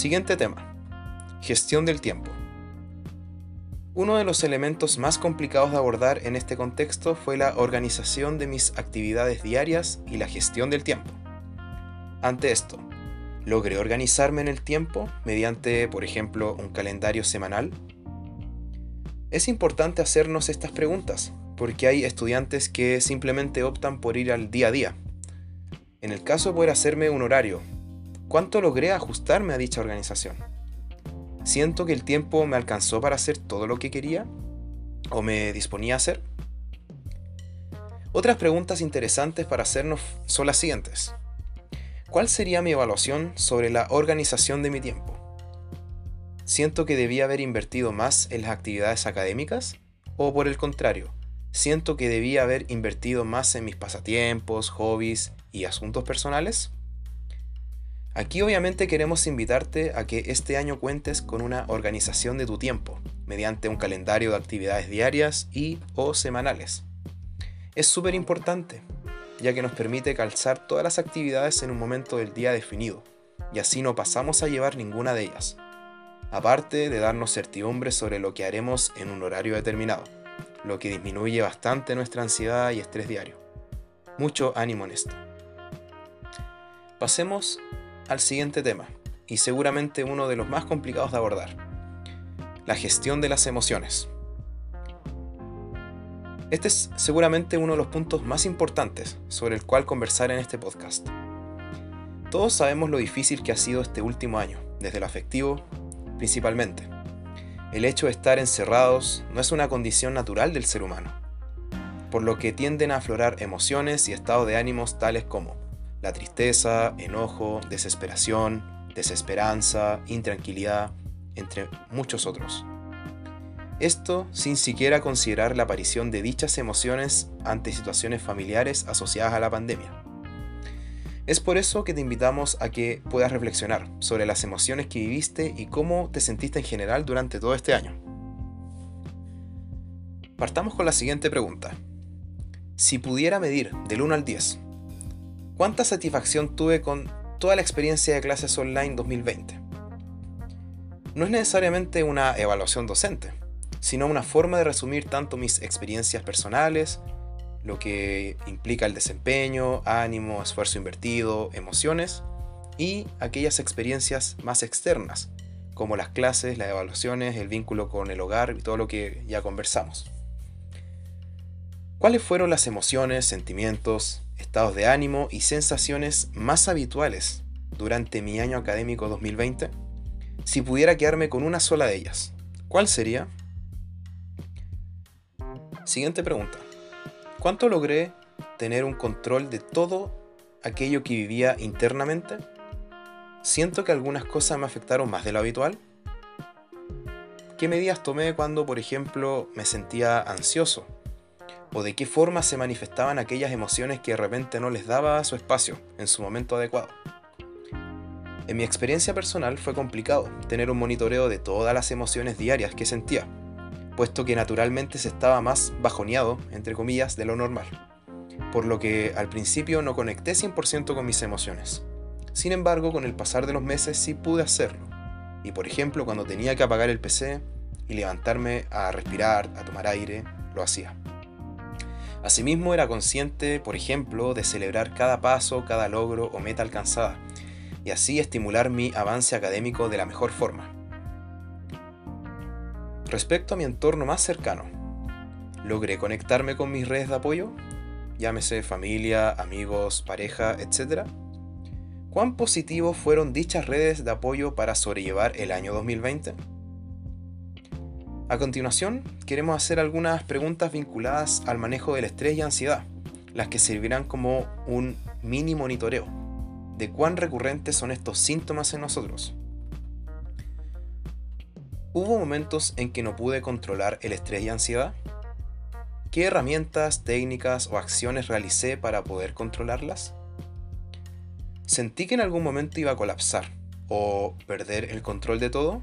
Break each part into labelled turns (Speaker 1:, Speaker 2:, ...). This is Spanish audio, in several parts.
Speaker 1: Siguiente tema. Gestión del tiempo. Uno de los elementos más complicados de abordar en este contexto fue la organización de mis actividades diarias y la gestión del tiempo. Ante esto, logré organizarme en el tiempo mediante, por ejemplo, un calendario semanal. Es importante hacernos estas preguntas, porque hay estudiantes que simplemente optan por ir al día a día. En el caso de poder hacerme un horario, ¿cuánto logré ajustarme a dicha organización? ¿Siento que el tiempo me alcanzó para hacer todo lo que quería? ¿O me disponía a hacer? Otras preguntas interesantes para hacernos son las siguientes. ¿Cuál sería mi evaluación sobre la organización de mi tiempo? ¿Siento que debía haber invertido más en las actividades académicas? ¿O por el contrario, siento que debía haber invertido más en mis pasatiempos, hobbies y asuntos personales? Aquí obviamente queremos invitarte a que este año cuentes con una organización de tu tiempo, mediante un calendario de actividades diarias y o semanales. Es súper importante, ya que nos permite calzar todas las actividades en un momento del día definido, y así no pasamos a llevar ninguna de ellas, aparte de darnos certidumbre sobre lo que haremos en un horario determinado, lo que disminuye bastante nuestra ansiedad y estrés diario. Mucho ánimo en esto. Pasemos al siguiente tema, y seguramente uno de los más complicados de abordar, la gestión de las emociones. Este es seguramente uno de los puntos más importantes sobre el cual conversar en este podcast. Todos sabemos lo difícil que ha sido este último año, desde lo afectivo principalmente. El hecho de estar encerrados no es una condición natural del ser humano, por lo que tienden a aflorar emociones y estados de ánimos tales como la tristeza, enojo, desesperación, desesperanza, intranquilidad, entre muchos otros. Esto sin siquiera considerar la aparición de dichas emociones ante situaciones familiares asociadas a la pandemia. Es por eso que te invitamos a que puedas reflexionar sobre las emociones que viviste y cómo te sentiste en general durante todo este año. Partamos con la siguiente pregunta. Si pudiera medir del 1 al 10 ¿Cuánta satisfacción tuve con toda la experiencia de clases online 2020? No es necesariamente una evaluación docente, sino una forma de resumir tanto mis experiencias personales, lo que implica el desempeño, ánimo, esfuerzo invertido, emociones, y aquellas experiencias más externas, como las clases, las evaluaciones, el vínculo con el hogar y todo lo que ya conversamos. ¿Cuáles fueron las emociones, sentimientos, estados de ánimo y sensaciones más habituales durante mi año académico 2020? Si pudiera quedarme con una sola de ellas, ¿cuál sería? Siguiente pregunta. ¿Cuánto logré tener un control de todo aquello que vivía internamente? ¿Siento que algunas cosas me afectaron más de lo habitual? ¿Qué medidas tomé cuando, por ejemplo, me sentía ansioso o de qué forma se manifestaban aquellas emociones que de repente no les daba su espacio en su momento adecuado. En mi experiencia personal fue complicado tener un monitoreo de todas las emociones diarias que sentía, puesto que naturalmente se estaba más bajoneado, entre comillas, de lo normal, por lo que al principio no conecté 100% con mis emociones. Sin embargo, con el pasar de los meses sí pude hacerlo, y por ejemplo cuando tenía que apagar el PC y levantarme a respirar, a tomar aire, lo hacía. Asimismo era consciente, por ejemplo, de celebrar cada paso, cada logro o meta alcanzada, y así estimular mi avance académico de la mejor forma. Respecto a mi entorno más cercano, logré conectarme con mis redes de apoyo, llámese familia, amigos, pareja, etc. ¿Cuán positivos fueron dichas redes de apoyo para sobrellevar el año 2020? A continuación, queremos hacer algunas preguntas vinculadas al manejo del estrés y ansiedad, las que servirán como un mini monitoreo de cuán recurrentes son estos síntomas en nosotros. ¿Hubo momentos en que no pude controlar el estrés y ansiedad? ¿Qué herramientas, técnicas o acciones realicé para poder controlarlas? ¿Sentí que en algún momento iba a colapsar o perder el control de todo?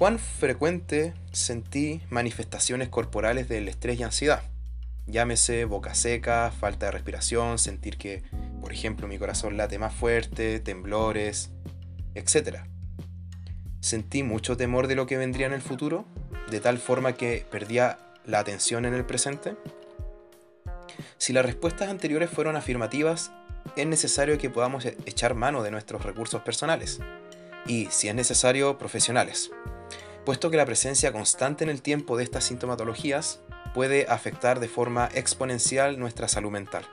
Speaker 1: ¿Cuán frecuente sentí manifestaciones corporales del estrés y ansiedad? Llámese boca seca, falta de respiración, sentir que, por ejemplo, mi corazón late más fuerte, temblores. etc. Sentí mucho temor de lo que vendría en el futuro, de tal forma que perdía la atención en el presente. Si las respuestas anteriores fueron afirmativas, es necesario que podamos e-, echar mano de nuestros recursos personales y, si es necesario, profesionales, puesto que la presencia constante en el tiempo de estas sintomatologías puede afectar de forma exponencial nuestra salud mental.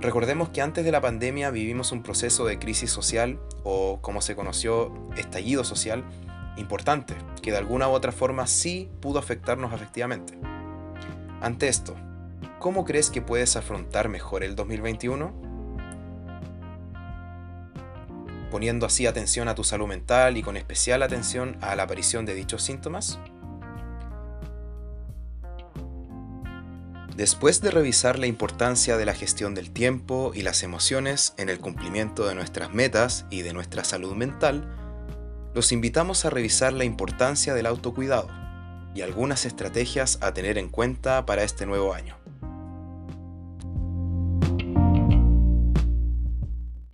Speaker 1: Recordemos que antes de la pandemia vivimos un proceso de crisis social o como se conoció estallido social importante, que de alguna u otra forma sí pudo afectarnos afectivamente. Ante esto, ¿cómo crees que puedes afrontar mejor el 2021? Poniendo así atención a tu salud mental y con especial atención a la aparición de dichos síntomas? Después de revisar la importancia de la gestión del tiempo y las emociones en el cumplimiento de nuestras metas y de nuestra salud mental, los invitamos a revisar la importancia del autocuidado y algunas estrategias a tener en cuenta para este nuevo año.